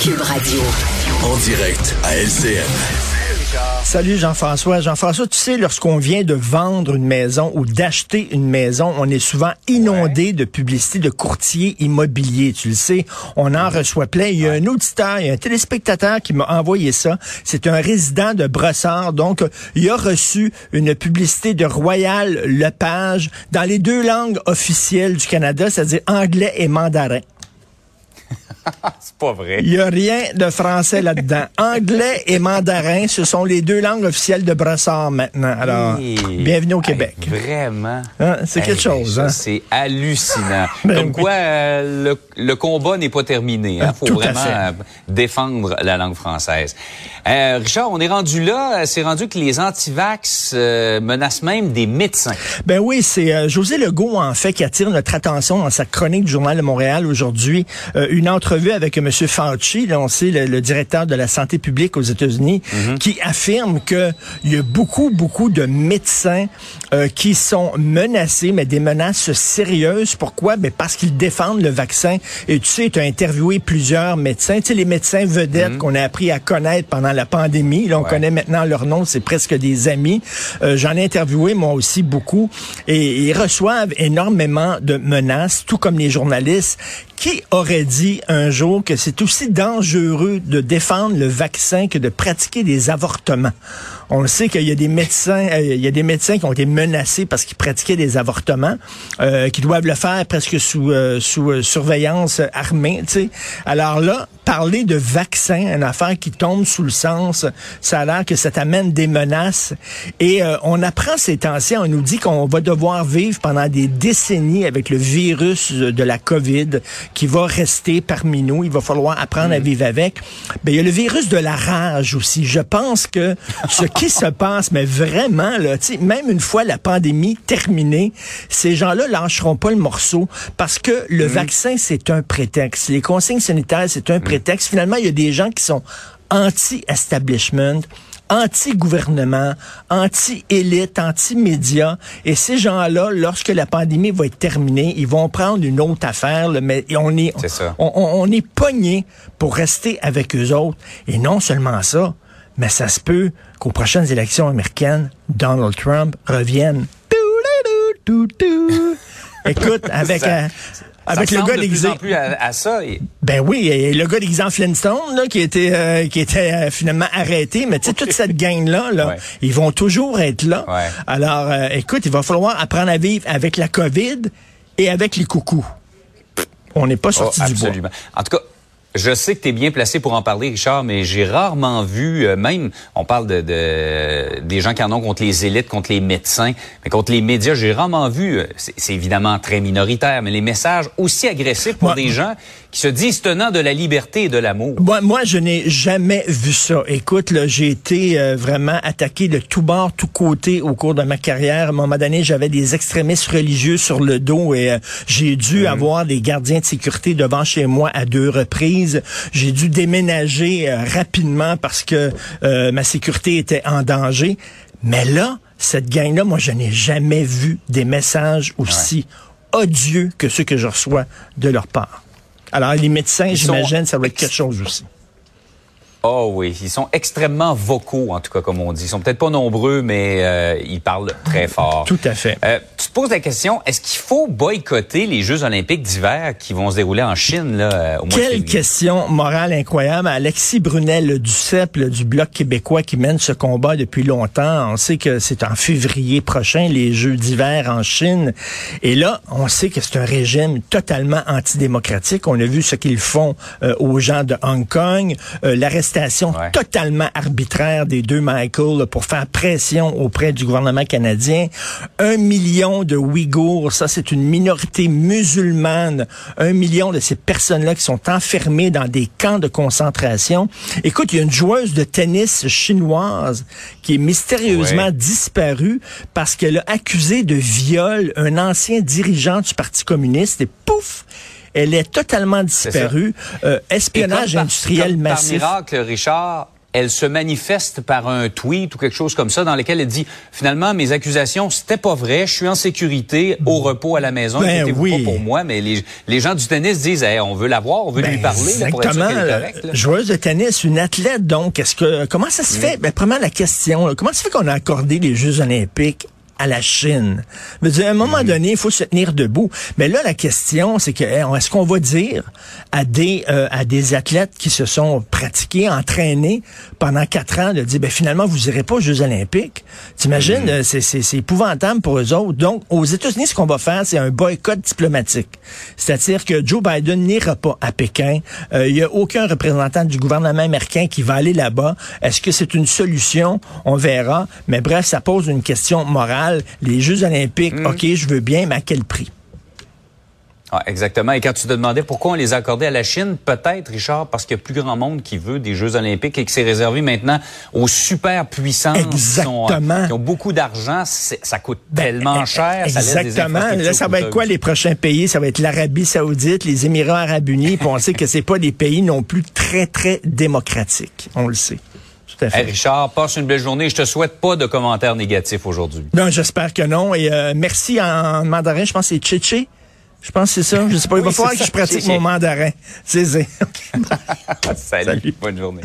Cube Radio. En direct à LCN. Salut Jean-François. Jean-François, tu sais, lorsqu'on vient de vendre une maison ou d'acheter une maison, on est souvent inondé de publicités de courtiers immobiliers. Tu le sais, on en reçoit plein. Il y a un auditeur, il y a un téléspectateur qui m'a envoyé ça. C'est un résident de Brossard. Donc, il a reçu une publicité de Royal Lepage dans les deux langues officielles du Canada, c'est-à-dire anglais et mandarin. C'est pas vrai. Il n'y a rien de français là-dedans. Anglais et mandarin, ce sont les deux langues officielles de Brossard maintenant. Alors, Hey. bienvenue au Québec. Hey, vraiment. Hein, c'est quelque chose, hein? C'est hallucinant. Ben Comme oui. quoi, euh, le, le combat n'est pas terminé. Il Ah, faut tout vraiment euh, défendre la langue française. Euh, Richard, on est rendu là. C'est rendu que les antivax euh, menacent même des médecins. Ben oui, c'est José Legault, en fait, qui attire notre attention dans sa chronique du Journal de Montréal aujourd'hui. Une entrevue avec M. Fauci, là, on sait, le, le directeur de la santé publique aux États-Unis, qui affirme que il y a beaucoup, beaucoup de médecins euh, qui sont menacés, mais des menaces sérieuses. Pourquoi? Ben parce qu'ils défendent le vaccin. Et tu sais, tu as interviewé plusieurs médecins. Tu sais, les médecins vedettes qu'on a appris à connaître pendant la pandémie. Là, on Ouais. connaît maintenant leur nom, c'est presque des amis. Euh, J'en ai interviewé moi aussi beaucoup et ils reçoivent énormément de menaces, tout comme les journalistes. Qui aurait dit un jour que c'est aussi dangereux de défendre le vaccin que de pratiquer des avortements? On le sait qu'il y a des médecins, euh, il y a des médecins qui ont été menacés parce qu'ils pratiquaient des avortements, euh, qui doivent le faire presque sous, euh, sous euh, surveillance armée. Tu sais. Alors là, parler de vaccin, une affaire qui tombe sous le sens, ça a l'air que ça t'amène des menaces. Et euh, on apprend ces temps-ci, on nous dit qu'on va devoir vivre pendant des décennies avec le virus de la COVID qui va rester parmi nous. Il va falloir apprendre à vivre avec. Ben, il y a le virus de la rage aussi. Je pense que ce qui se passe, mais vraiment, là, tu sais, même une fois la pandémie terminée, ces gens-là lâcheront pas le morceau parce que le vaccin, c'est un prétexte. Les consignes sanitaires, c'est un prétexte. Finalement, il y a des gens qui sont anti-establishment, anti-gouvernement, anti-élite, anti-média. Et ces gens-là, lorsque la pandémie va être terminée, ils vont prendre une autre affaire, là, mais on est, C'est ça. on, on- on est pogné pour rester avec eux autres. Et non seulement ça, mais ça se peut qu'aux prochaines élections américaines, Donald Trump revienne. Écoute, avec, Ça- euh, avec Ça le gars de plus déguisé. en plus à, à ça. Et- Ben oui, et le gars déguisé en Flintstone, là, qui était, euh, qui était euh, finalement arrêté. Mais tu sais, toute cette gang-là, là, Ouais. ils vont toujours être là. Ouais. Alors, euh, écoute, il va falloir apprendre à vivre avec la COVID et avec les coucous. On n'est pas Oh, sorti du bois. absolument. En tout cas, je sais que tu es bien placé pour en parler, Richard, mais j'ai rarement vu, euh, même, on parle de, de- des gens qui en ont contre les élites, contre les médecins, mais contre les médias, j'ai rarement vu, euh, c'est évidemment très minoritaire, mais les messages aussi agressifs pour des gens qui se disent tenants de la liberté et de l'amour. Moi, moi, je n'ai jamais vu ça. Écoute, j'ai été euh, vraiment attaqué de tout bord, tout côté au cours de ma carrière. À un moment donné, j'avais des extrémistes religieux sur le dos et euh, j'ai dû avoir des gardiens de sécurité devant chez moi à deux reprises. J'ai dû déménager euh, rapidement parce que euh, ma sécurité était en danger. Mais là, cette gang-là, moi, je n'ai jamais vu des messages aussi odieux que ceux que je reçois de leur part. Alors, les médecins, sont j'imagine, ça va être quelque chose aussi. Oh oui, ils sont extrêmement vocaux, en tout cas, comme on dit. Ils sont peut-être pas nombreux, mais euh, ils parlent très fort. Tout à fait. Euh, tu te poses la question, est-ce qu'il faut boycotter les Jeux olympiques d'hiver qui vont se dérouler en Chine là, euh, au mois de Quelle question morale incroyable. Alexis Brunel du CEP, là, du Bloc québécois qui mène ce combat depuis longtemps. On sait que c'est en février prochain, les Jeux d'hiver en Chine. Et là, on sait que c'est un régime totalement antidémocratique. On a vu ce qu'ils font euh, aux gens de Hong Kong, l'arrestation arrestation Ouais. totalement arbitraire des deux Michael là, pour faire pression auprès du gouvernement canadien. Un million de Ouïghours, ça c'est une minorité musulmane. Un million de ces personnes-là qui sont enfermées dans des camps de concentration. Écoute, il y a une joueuse de tennis chinoise qui est mystérieusement Ouais. disparue parce qu'elle a accusé de viol un ancien dirigeant du Parti communiste et pouf, elle est totalement disparue. Euh, espionnage comme industriel comme Par massif. miracle, Richard, elle se manifeste par un tweet ou quelque chose comme ça dans lequel elle dit finalement mes accusations c'était pas vrai, je suis en sécurité, au repos à la maison, Ben oui. pas pour moi, mais les, les gens du tennis disent Hey, on veut la voir, on veut lui Ben, parler exactement. là. correcte. là. joueuse de tennis, une athlète, donc, est-ce que comment ça se fait? Ben, premièrement, la question, là, comment ça fait qu'on a accordé les Jeux olympiques à la Chine. Je veux dire, à un moment donné, il faut se tenir debout. Mais là, la question, c'est que hey, est-ce qu'on va dire à des euh, à des athlètes qui se sont pratiqués, entraînés pendant quatre ans, de dire, ben finalement, vous irez pas aux Jeux olympiques? T'imagines, euh, c'est, c'est, c'est épouvantable pour eux autres. Donc, aux États-Unis, ce qu'on va faire, c'est un boycott diplomatique. C'est-à-dire que Joe Biden n'ira pas à Pékin. Euh, Il n'y a aucun représentant du gouvernement américain qui va aller là-bas. Est-ce que c'est une solution? On verra. Mais bref, ça pose une question morale. Les Jeux olympiques, OK, je veux bien, mais à quel prix? Ah, exactement. Et quand tu te demandais pourquoi on les a accordés à la Chine, peut-être, Richard, parce qu'il y a plus grand monde qui veut des Jeux olympiques et que c'est réservé maintenant aux super puissances qui, sont, euh, qui ont beaucoup d'argent. Ça coûte tellement Eh, cher. ça laisse des Exactement. Là, infrastructures ça va être quoi les prochains pays? Ça va être l'Arabie saoudite, les Émirats arabes unis, puis on sait que c'est pas des pays non plus très, très démocratiques. On le sait. Tout à fait. Hey, Richard, passe une belle journée. Je te souhaite pas de commentaires négatifs aujourd'hui. Non, j'espère que non. Et euh, merci en mandarin, je pense que c'est Tchétché. Je pense que c'est ça. Je sais pas. Il va falloir que je pratique mon mandarin. C'est c'est. OK. Salut. Salut. Bonne journée.